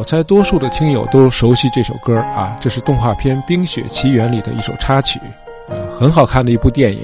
我猜多数的听友都熟悉这首歌啊，这是动画片《冰雪奇缘》里的一首插曲，呃，很好看的一部电影。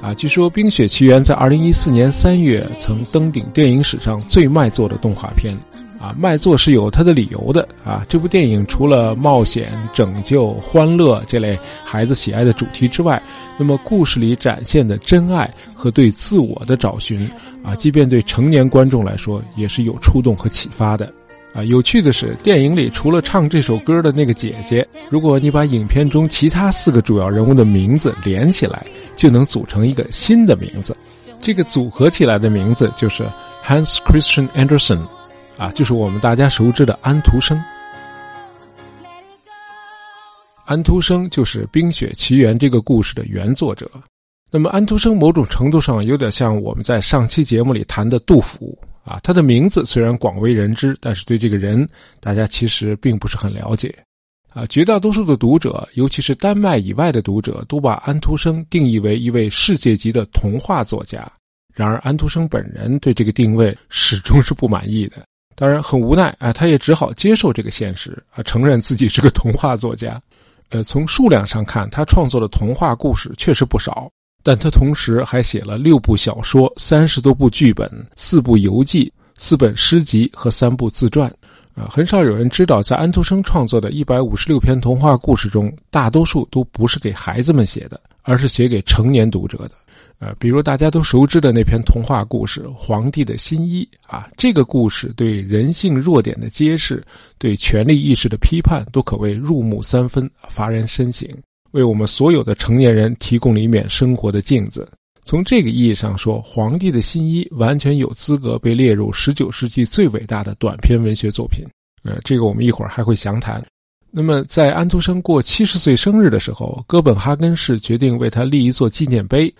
啊，据说《冰雪奇缘》在二零一四年三月曾登顶电影史上最卖座的动画片。啊，卖座是有它的理由的啊！这部电影除了冒险、拯救、欢乐这类孩子喜爱的主题之外，那么故事里展现的真爱和对自我的找寻啊，即便对成年观众来说也是有触动和启发的。啊，有趣的是，电影里除了唱这首歌的那个姐姐，如果你把影片中其他四个主要人物的名字连起来，就能组成一个新的名字。这个组合起来的名字就是 Hans Christian Andersen。啊，就是我们大家熟知的安徒生。安徒生就是《冰雪奇缘》这个故事的原作者。那么，安徒生某种程度上有点像我们在上期节目里谈的杜甫啊。他的名字虽然广为人知，但是对这个人，大家其实并不是很了解。啊，绝大多数的读者，尤其是丹麦以外的读者，都把安徒生定义为一位世界级的童话作家。然而，安徒生本人对这个定位始终是不满意的。当然很无奈啊，他也只好接受这个现实啊，承认自己是个童话作家。呃，从数量上看，他创作的童话故事确实不少，但他同时还写了六部小说、三十多部剧本、四部游记、四本诗集和三部自传。啊，很少有人知道，在安徒生创作的一百五十六篇童话故事中，大多数都不是给孩子们写的，而是写给成年读者的。呃，比如大家都熟知的那篇童话故事《皇帝的新衣》啊，这个故事对人性弱点的揭示，对权力意识的批判，都可谓入木三分，发人深省，为我们所有的成年人提供了一面生活的镜子。从这个意义上说，《皇帝的新衣》完全有资格被列入十九世纪最伟大的短篇文学作品。呃，这个我们一会儿还会详谈。那么，在安徒生过七十岁生日的时候，哥本哈根市决定为他立一座纪念碑。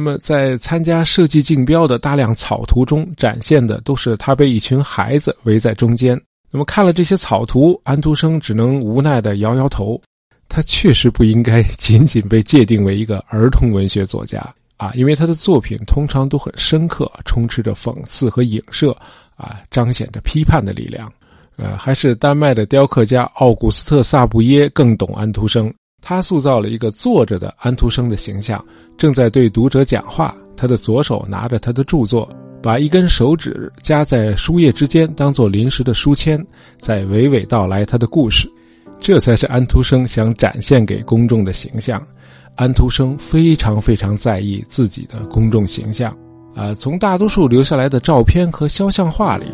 那么，在参加设计竞标的大量草图中，展现的都是他被一群孩子围在中间。那么，看了这些草图，安徒生只能无奈的摇摇头。他确实不应该仅仅被界定为一个儿童文学作家啊，因为他的作品通常都很深刻，充斥着讽刺和影射啊，彰显着批判的力量。呃，还是丹麦的雕刻家奥古斯特·萨布耶更懂安徒生。他塑造了一个坐着的安徒生的形象，正在对读者讲话。他的左手拿着他的著作，把一根手指夹在书页之间，当做临时的书签，在娓娓道来他的故事。这才是安徒生想展现给公众的形象。安徒生非常非常在意自己的公众形象。啊，从大多数留下来的照片和肖像画里，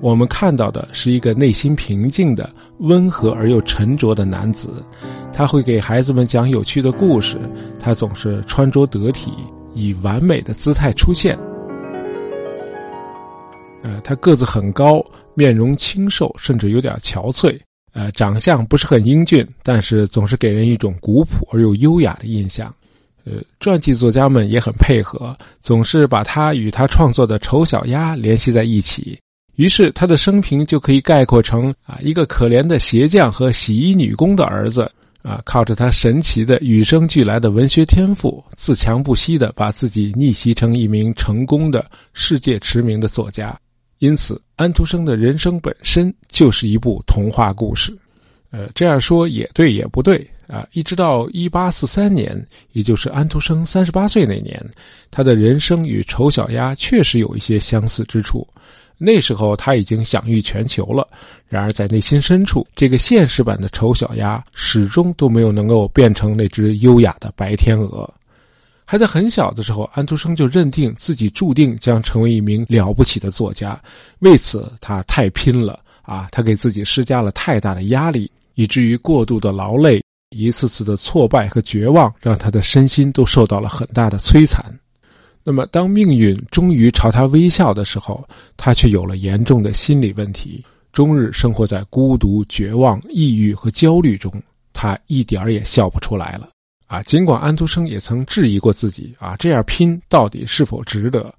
我们看到的是一个内心平静的、温和而又沉着的男子。他会给孩子们讲有趣的故事，他总是穿着得体，以完美的姿态出现。呃，他个子很高，面容清瘦，甚至有点憔悴。呃，长相不是很英俊，但是总是给人一种古朴而又优雅的印象。呃，传记作家们也很配合，总是把他与他创作的《丑小鸭》联系在一起。于是他的生平就可以概括成啊，一个可怜的鞋匠和洗衣女工的儿子。啊，靠着他神奇的与生俱来的文学天赋，自强不息的把自己逆袭成一名成功的世界驰名的作家。因此，安徒生的人生本身就是一部童话故事。呃，这样说也对也不对啊。一直到一八四三年，也就是安徒生三十八岁那年，他的人生与《丑小鸭》确实有一些相似之处。那时候他已经享誉全球了，然而在内心深处，这个现实版的丑小鸭始终都没有能够变成那只优雅的白天鹅。还在很小的时候，安徒生就认定自己注定将成为一名了不起的作家，为此他太拼了啊！他给自己施加了太大的压力，以至于过度的劳累、一次次的挫败和绝望，让他的身心都受到了很大的摧残。那么，当命运终于朝他微笑的时候，他却有了严重的心理问题，终日生活在孤独、绝望、抑郁和焦虑中，他一点儿也笑不出来了。啊，尽管安徒生也曾质疑过自己，啊，这样拼到底是否值得？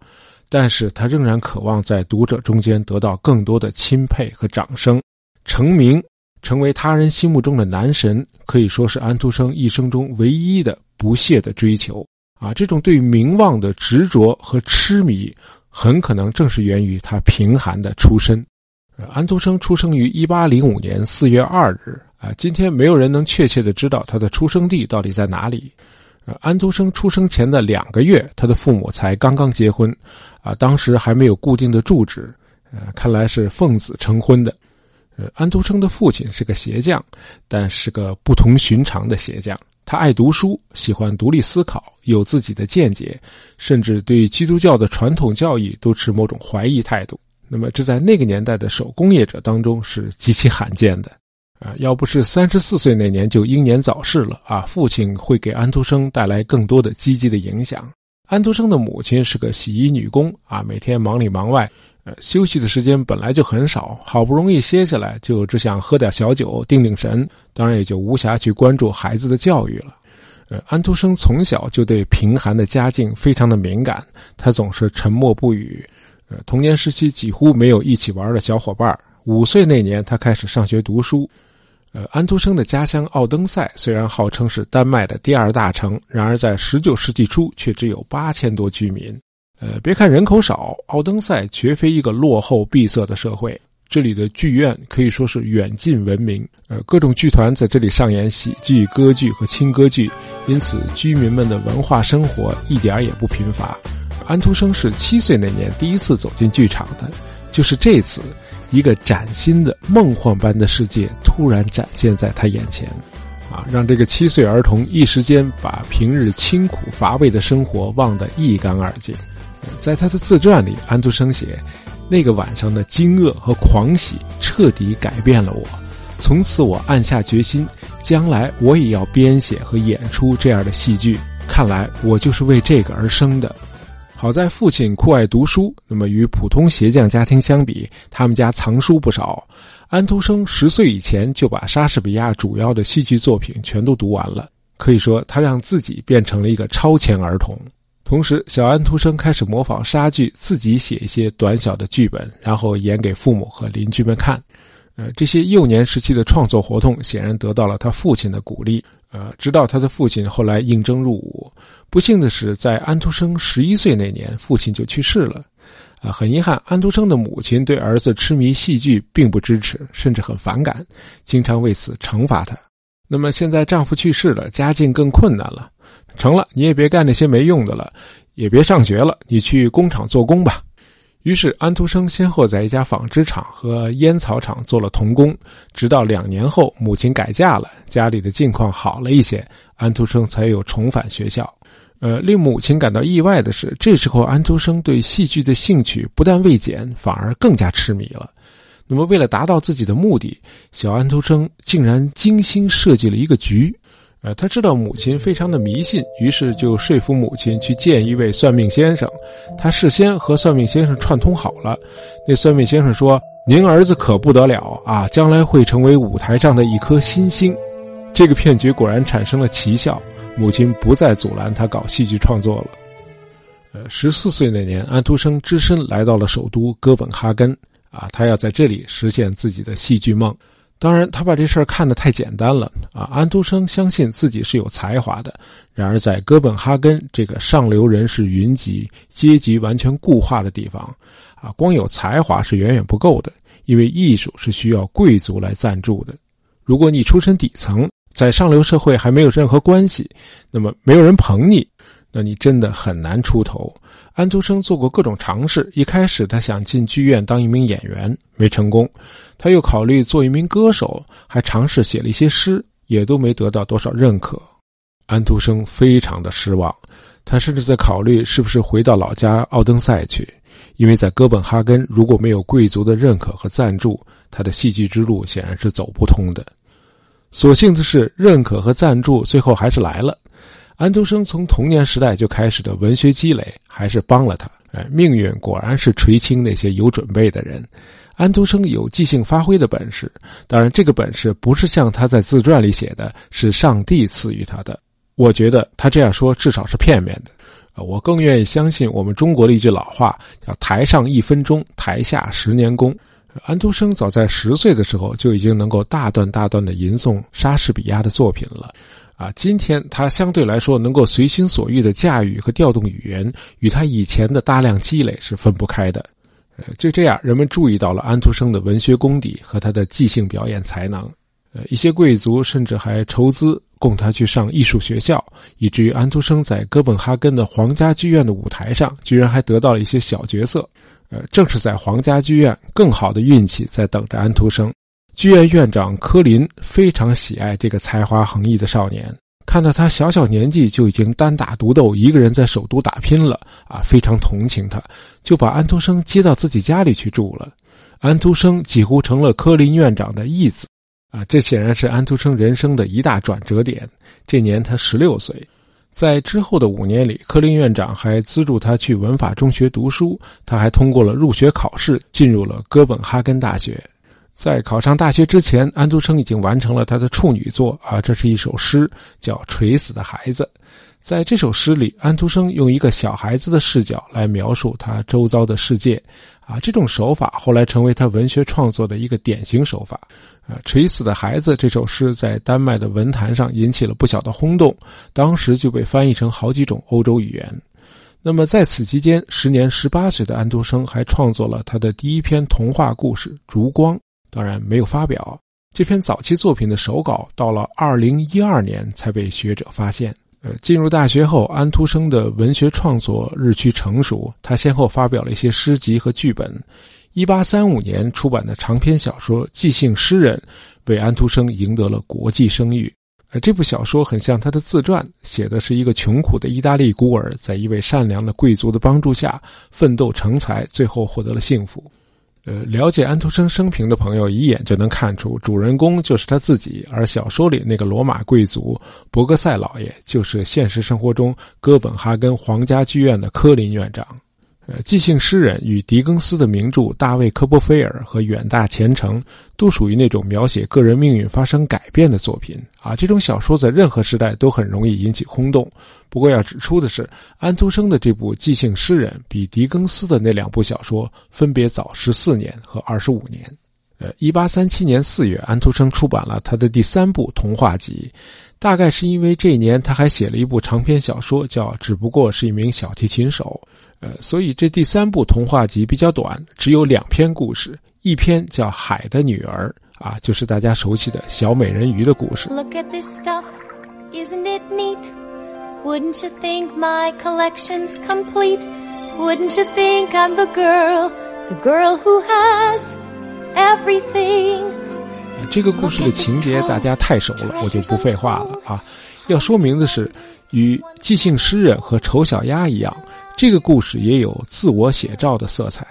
但是他仍然渴望在读者中间得到更多的钦佩和掌声，成名，成为他人心目中的男神，可以说是安徒生一生中唯一的不懈的追求。啊，这种对名望的执着和痴迷，很可能正是源于他贫寒的出身。安徒生出生于一八零五年四月二日。啊，今天没有人能确切的知道他的出生地到底在哪里。安徒生出生前的两个月，他的父母才刚刚结婚，啊，当时还没有固定的住址，呃，看来是奉子成婚的。呃，安徒生的父亲是个鞋匠，但是个不同寻常的鞋匠。他爱读书，喜欢独立思考，有自己的见解，甚至对基督教的传统教义都持某种怀疑态度。那么，这在那个年代的手工业者当中是极其罕见的。啊，要不是三十四岁那年就英年早逝了啊，父亲会给安徒生带来更多的积极的影响。安徒生的母亲是个洗衣女工啊，每天忙里忙外，呃，休息的时间本来就很少，好不容易歇下来，就只想喝点小酒定定神，当然也就无暇去关注孩子的教育了。呃，安徒生从小就对贫寒的家境非常的敏感，他总是沉默不语，呃，童年时期几乎没有一起玩的小伙伴。五岁那年，他开始上学读书。呃，安徒生的家乡奥登塞虽然号称是丹麦的第二大城，然而在19世纪初却只有八千多居民。呃，别看人口少，奥登塞绝非一个落后闭塞的社会。这里的剧院可以说是远近闻名，呃，各种剧团在这里上演喜剧、歌剧和轻歌剧，因此居民们的文化生活一点也不贫乏。安徒生是七岁那年第一次走进剧场的，就是这次。一个崭新的梦幻般的世界突然展现在他眼前，啊，让这个七岁儿童一时间把平日清苦乏味的生活忘得一干二净。在他的自传里，安徒生写，那个晚上的惊愕和狂喜彻底改变了我。从此，我暗下决心，将来我也要编写和演出这样的戏剧。看来，我就是为这个而生的。好在父亲酷爱读书，那么与普通鞋匠家庭相比，他们家藏书不少。安徒生十岁以前就把莎士比亚主要的戏剧作品全都读完了，可以说他让自己变成了一个超前儿童。同时，小安徒生开始模仿莎剧，自己写一些短小的剧本，然后演给父母和邻居们看。呃，这些幼年时期的创作活动显然得到了他父亲的鼓励。呃，直到他的父亲后来应征入伍，不幸的是，在安徒生十一岁那年，父亲就去世了。啊，很遗憾，安徒生的母亲对儿子痴迷戏剧并不支持，甚至很反感，经常为此惩罚他。那么现在丈夫去世了，家境更困难了，成了，你也别干那些没用的了，也别上学了，你去工厂做工吧。于是，安徒生先后在一家纺织厂和烟草厂做了童工，直到两年后，母亲改嫁了，家里的境况好了一些，安徒生才有重返学校。呃，令母亲感到意外的是，这时候安徒生对戏剧的兴趣不但未减，反而更加痴迷了。那么，为了达到自己的目的，小安徒生竟然精心设计了一个局。呃，他知道母亲非常的迷信，于是就说服母亲去见一位算命先生。他事先和算命先生串通好了，那算命先生说：“您儿子可不得了啊，将来会成为舞台上的一颗新星。”这个骗局果然产生了奇效，母亲不再阻拦他搞戏剧创作了。呃，十四岁那年，安徒生只身来到了首都哥本哈根，啊，他要在这里实现自己的戏剧梦。当然，他把这事儿看得太简单了啊！安徒生相信自己是有才华的，然而在哥本哈根这个上流人士云集、阶级完全固化的地方，啊，光有才华是远远不够的，因为艺术是需要贵族来赞助的。如果你出身底层，在上流社会还没有任何关系，那么没有人捧你，那你真的很难出头。安徒生做过各种尝试，一开始他想进剧院当一名演员，没成功；他又考虑做一名歌手，还尝试写了一些诗，也都没得到多少认可。安徒生非常的失望，他甚至在考虑是不是回到老家奥登塞去，因为在哥本哈根如果没有贵族的认可和赞助，他的戏剧之路显然是走不通的。所幸的是，认可和赞助最后还是来了。安徒生从童年时代就开始的文学积累，还是帮了他。哎，命运果然是垂青那些有准备的人。安徒生有即兴发挥的本事，当然，这个本事不是像他在自传里写的，是上帝赐予他的。我觉得他这样说至少是片面的。我更愿意相信我们中国的一句老话，叫“台上一分钟，台下十年功”。安徒生早在十岁的时候就已经能够大段大段的吟诵莎士比亚的作品了，啊，今天他相对来说能够随心所欲的驾驭和调动语言，与他以前的大量积累是分不开的。呃，就这样，人们注意到了安徒生的文学功底和他的即兴表演才能。呃，一些贵族甚至还筹资供他去上艺术学校，以至于安徒生在哥本哈根的皇家剧院的舞台上，居然还得到了一些小角色。呃，正是在皇家剧院，更好的运气在等着安徒生。剧院院长科林非常喜爱这个才华横溢的少年。看到他小小年纪就已经单打独斗，一个人在首都打拼了啊，非常同情他，就把安徒生接到自己家里去住了。安徒生几乎成了科林院长的义子啊，这显然是安徒生人生的一大转折点。这年他十六岁，在之后的五年里，科林院长还资助他去文法中学读书，他还通过了入学考试，进入了哥本哈根大学。在考上大学之前，安徒生已经完成了他的处女作啊，这是一首诗，叫《垂死的孩子》。在这首诗里，安徒生用一个小孩子的视角来描述他周遭的世界，啊，这种手法后来成为他文学创作的一个典型手法。啊，《垂死的孩子》这首诗在丹麦的文坛上引起了不小的轰动，当时就被翻译成好几种欧洲语言。那么在此期间，时年十八岁的安徒生还创作了他的第一篇童话故事《烛光》。当然没有发表这篇早期作品的手稿，到了二零一二年才被学者发现。呃，进入大学后，安徒生的文学创作日趋成熟，他先后发表了一些诗集和剧本。一八三五年出版的长篇小说《即兴诗人》，为安徒生赢得了国际声誉。而这部小说很像他的自传，写的是一个穷苦的意大利孤儿，在一位善良的贵族的帮助下奋斗成才，最后获得了幸福。呃，了解安徒生生平的朋友一眼就能看出，主人公就是他自己，而小说里那个罗马贵族伯格赛老爷，就是现实生活中哥本哈根皇家剧院的科林院长。呃，即兴诗人与狄更斯的名著《大卫·科波菲尔》和《远大前程》都属于那种描写个人命运发生改变的作品啊。这种小说在任何时代都很容易引起轰动。不过要指出的是，安徒生的这部即兴诗人比狄更斯的那两部小说分别早十四年和二十五年。呃，一八三七年四月，安徒生出版了他的第三部童话集，大概是因为这一年他还写了一部长篇小说，叫《只不过是一名小提琴手》。呃，所以这第三部童话集比较短，只有两篇故事，一篇叫《海的女儿》，啊，就是大家熟悉的小美人鱼的故事。Look at this stuff, isn't it neat? Wouldn't you think my collection's complete? Wouldn't you think I'm the girl, the girl who has everything? 这个故事的情节大家太熟了，我就不废话了啊。要说明的是，与即兴诗人和丑小鸭一样。这个故事也有自我写照的色彩。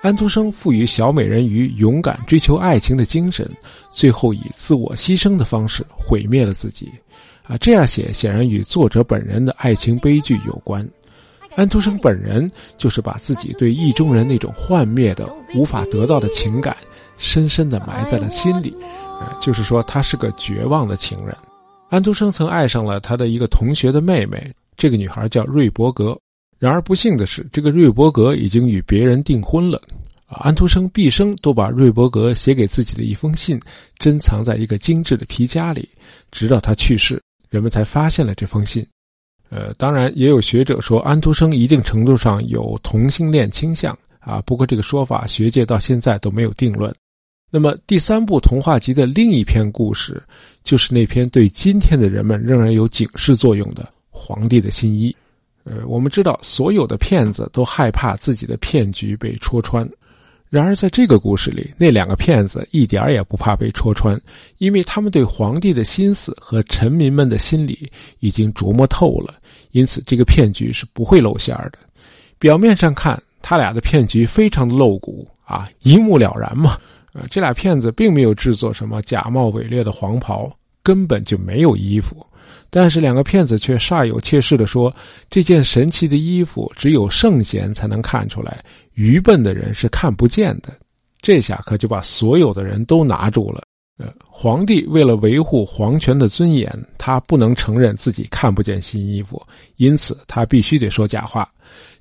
安徒生赋予小美人鱼勇敢追求爱情的精神，最后以自我牺牲的方式毁灭了自己。啊，这样写显然与作者本人的爱情悲剧有关。安徒生本人就是把自己对意中人那种幻灭的、无法得到的情感，深深地埋在了心里。啊，就是说他是个绝望的情人。安徒生曾爱上了他的一个同学的妹妹，这个女孩叫瑞伯格。然而不幸的是，这个瑞伯格已经与别人订婚了。安徒生毕生都把瑞伯格写给自己的一封信珍藏在一个精致的皮夹里，直到他去世，人们才发现了这封信。呃，当然也有学者说安徒生一定程度上有同性恋倾向啊，不过这个说法学界到现在都没有定论。那么第三部童话集的另一篇故事，就是那篇对今天的人们仍然有警示作用的《皇帝的新衣》。呃，我们知道，所有的骗子都害怕自己的骗局被戳穿。然而，在这个故事里，那两个骗子一点也不怕被戳穿，因为他们对皇帝的心思和臣民们的心理已经琢磨透了，因此这个骗局是不会露馅的。表面上看，他俩的骗局非常的露骨啊，一目了然嘛。呃，这俩骗子并没有制作什么假冒伪劣的黄袍，根本就没有衣服。但是两个骗子却煞有介事地说：“这件神奇的衣服只有圣贤才能看出来，愚笨的人是看不见的。”这下可就把所有的人都拿住了。呃，皇帝为了维护皇权的尊严，他不能承认自己看不见新衣服，因此他必须得说假话。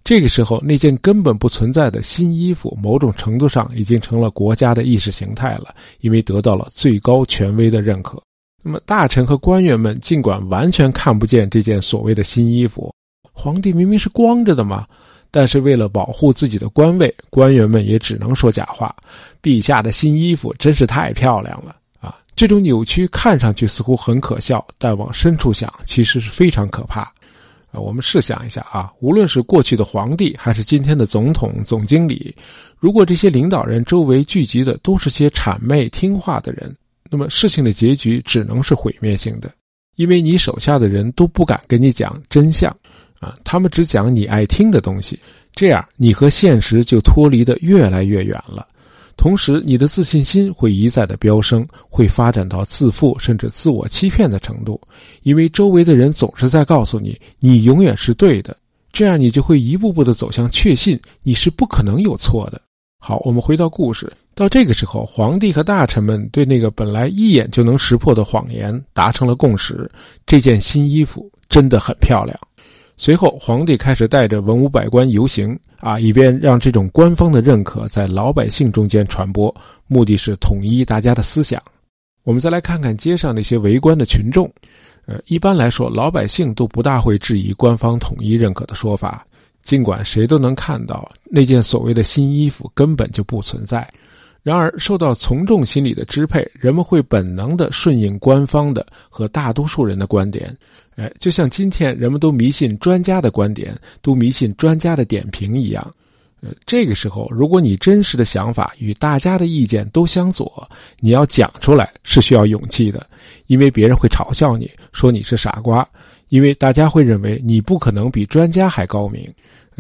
这个时候，那件根本不存在的新衣服，某种程度上已经成了国家的意识形态了，因为得到了最高权威的认可。那么，大臣和官员们尽管完全看不见这件所谓的新衣服，皇帝明明是光着的嘛。但是为了保护自己的官位，官员们也只能说假话。陛下的新衣服真是太漂亮了啊！这种扭曲看上去似乎很可笑，但往深处想，其实是非常可怕。啊，我们试想一下啊，无论是过去的皇帝，还是今天的总统、总经理，如果这些领导人周围聚集的都是些谄媚听话的人，那么事情的结局只能是毁灭性的，因为你手下的人都不敢跟你讲真相。啊，他们只讲你爱听的东西，这样你和现实就脱离的越来越远了。同时，你的自信心会一再的飙升，会发展到自负甚至自我欺骗的程度，因为周围的人总是在告诉你你永远是对的，这样你就会一步步的走向确信你是不可能有错的。好，我们回到故事，到这个时候，皇帝和大臣们对那个本来一眼就能识破的谎言达成了共识：这件新衣服真的很漂亮。随后，皇帝开始带着文武百官游行，啊，以便让这种官方的认可在老百姓中间传播，目的是统一大家的思想。我们再来看看街上那些围观的群众，呃，一般来说，老百姓都不大会质疑官方统一认可的说法，尽管谁都能看到那件所谓的新衣服根本就不存在。然而，受到从众心理的支配，人们会本能的顺应官方的和大多数人的观点。哎，就像今天人们都迷信专家的观点，都迷信专家的点评一样。呃，这个时候，如果你真实的想法与大家的意见都相左，你要讲出来是需要勇气的，因为别人会嘲笑你说你是傻瓜，因为大家会认为你不可能比专家还高明。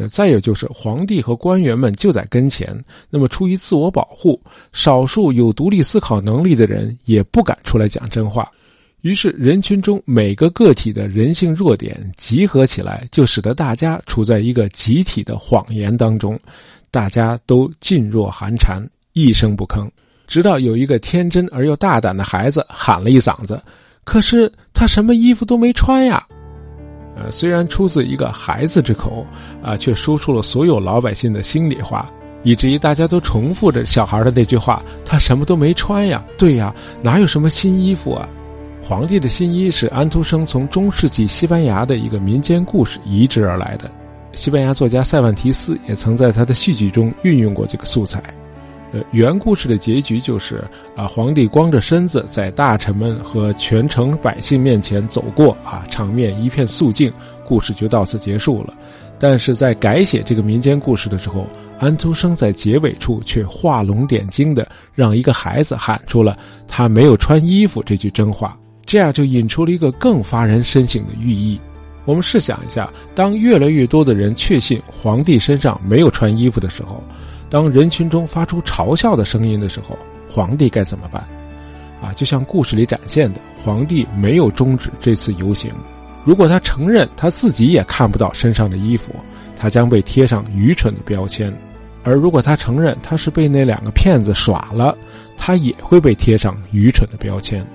再有就是皇帝和官员们就在跟前，那么出于自我保护，少数有独立思考能力的人也不敢出来讲真话，于是人群中每个个体的人性弱点集合起来，就使得大家处在一个集体的谎言当中，大家都噤若寒蝉，一声不吭，直到有一个天真而又大胆的孩子喊了一嗓子：“可是他什么衣服都没穿呀！”虽然出自一个孩子之口，啊，却说出了所有老百姓的心里话，以至于大家都重复着小孩的那句话：“他什么都没穿呀。”对呀，哪有什么新衣服啊？皇帝的新衣是安徒生从中世纪西班牙的一个民间故事移植而来的，西班牙作家塞万提斯也曾在他的戏剧中运用过这个素材。呃，原故事的结局就是啊，皇帝光着身子在大臣们和全城百姓面前走过啊，场面一片肃静，故事就到此结束了。但是在改写这个民间故事的时候，安徒生在结尾处却画龙点睛的让一个孩子喊出了“他没有穿衣服”这句真话，这样就引出了一个更发人深省的寓意。我们试想一下，当越来越多的人确信皇帝身上没有穿衣服的时候。当人群中发出嘲笑的声音的时候，皇帝该怎么办？啊，就像故事里展现的，皇帝没有终止这次游行。如果他承认他自己也看不到身上的衣服，他将被贴上愚蠢的标签；而如果他承认他是被那两个骗子耍了，他也会被贴上愚蠢的标签。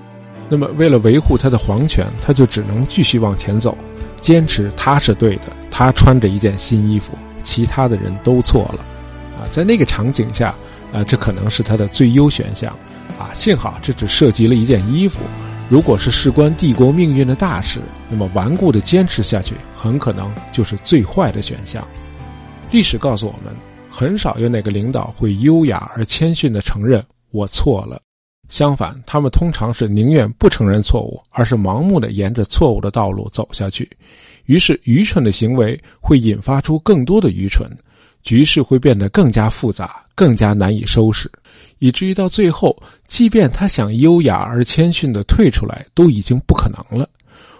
那么，为了维护他的皇权，他就只能继续往前走，坚持他是对的。他穿着一件新衣服，其他的人都错了。啊，在那个场景下，啊，这可能是他的最优选项，啊，幸好这只涉及了一件衣服。如果是事关帝国命运的大事，那么顽固的坚持下去，很可能就是最坏的选项。历史告诉我们，很少有哪个领导会优雅而谦逊地承认我错了，相反，他们通常是宁愿不承认错误，而是盲目的沿着错误的道路走下去。于是，愚蠢的行为会引发出更多的愚蠢。局势会变得更加复杂，更加难以收拾，以至于到最后，即便他想优雅而谦逊的退出来，都已经不可能了。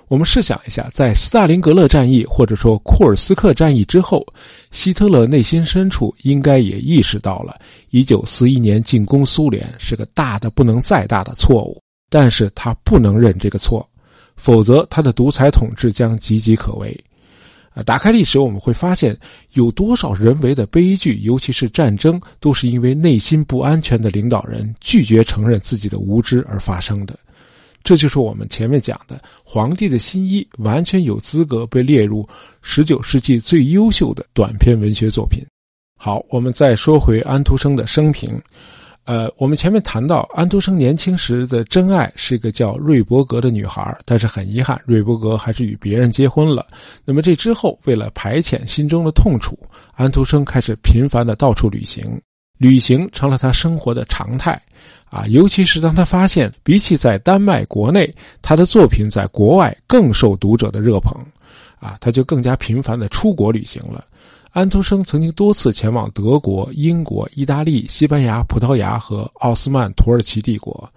我们试想一下，在斯大林格勒战役或者说库尔斯克战役之后，希特勒内心深处应该也意识到了1941年进攻苏联是个大的不能再大的错误，但是他不能认这个错，否则他的独裁统治将岌岌可危。啊，打开历史，我们会发现有多少人为的悲剧，尤其是战争，都是因为内心不安全的领导人拒绝承认自己的无知而发生的。这就是我们前面讲的，皇帝的新衣完全有资格被列入十九世纪最优秀的短篇文学作品。好，我们再说回安徒生的生平。呃，我们前面谈到安徒生年轻时的真爱是一个叫瑞伯格的女孩，但是很遗憾，瑞伯格还是与别人结婚了。那么这之后，为了排遣心中的痛楚，安徒生开始频繁的到处旅行，旅行成了他生活的常态。啊，尤其是当他发现，比起在丹麦国内，他的作品在国外更受读者的热捧，啊，他就更加频繁的出国旅行了。安徒生曾经多次前往德国、英国、意大利、西班牙、葡萄牙和奥斯曼土耳其帝国，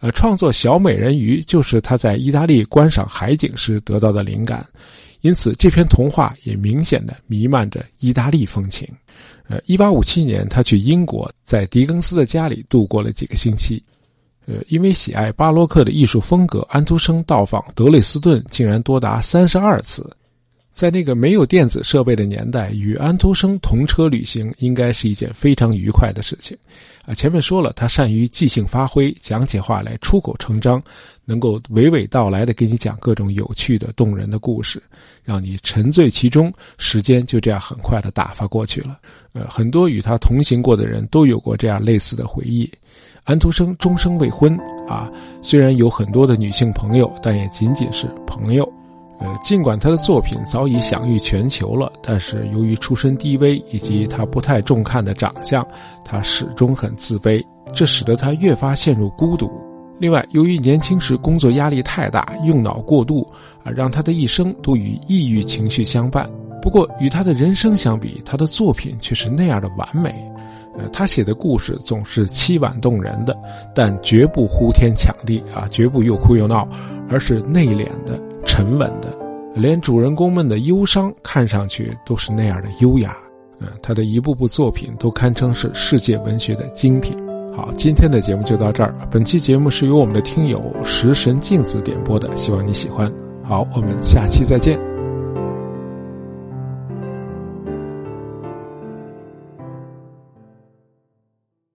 呃，创作《小美人鱼》就是他在意大利观赏海景时得到的灵感，因此这篇童话也明显的弥漫着意大利风情。呃，一八五七年，他去英国，在狄更斯的家里度过了几个星期。呃，因为喜爱巴洛克的艺术风格，安徒生到访德累斯顿竟然多达三十二次。在那个没有电子设备的年代，与安徒生同车旅行应该是一件非常愉快的事情。啊，前面说了，他善于即兴发挥，讲起话来出口成章，能够娓娓道来的给你讲各种有趣的、动人的故事，让你沉醉其中，时间就这样很快的打发过去了。呃，很多与他同行过的人都有过这样类似的回忆。安徒生终生未婚，啊，虽然有很多的女性朋友，但也仅仅是朋友。呃，尽管他的作品早已享誉全球了，但是由于出身低微以及他不太重看的长相，他始终很自卑，这使得他越发陷入孤独。另外，由于年轻时工作压力太大，用脑过度，啊，让他的一生都与抑郁情绪相伴。不过，与他的人生相比，他的作品却是那样的完美。呃，他写的故事总是凄婉动人的，但绝不呼天抢地啊，绝不又哭又闹，而是内敛的。沉稳的，连主人公们的忧伤看上去都是那样的优雅。嗯，他的一部部作品都堪称是世界文学的精品。好，今天的节目就到这儿。本期节目是由我们的听友食神镜子点播的，希望你喜欢。好，我们下期再见。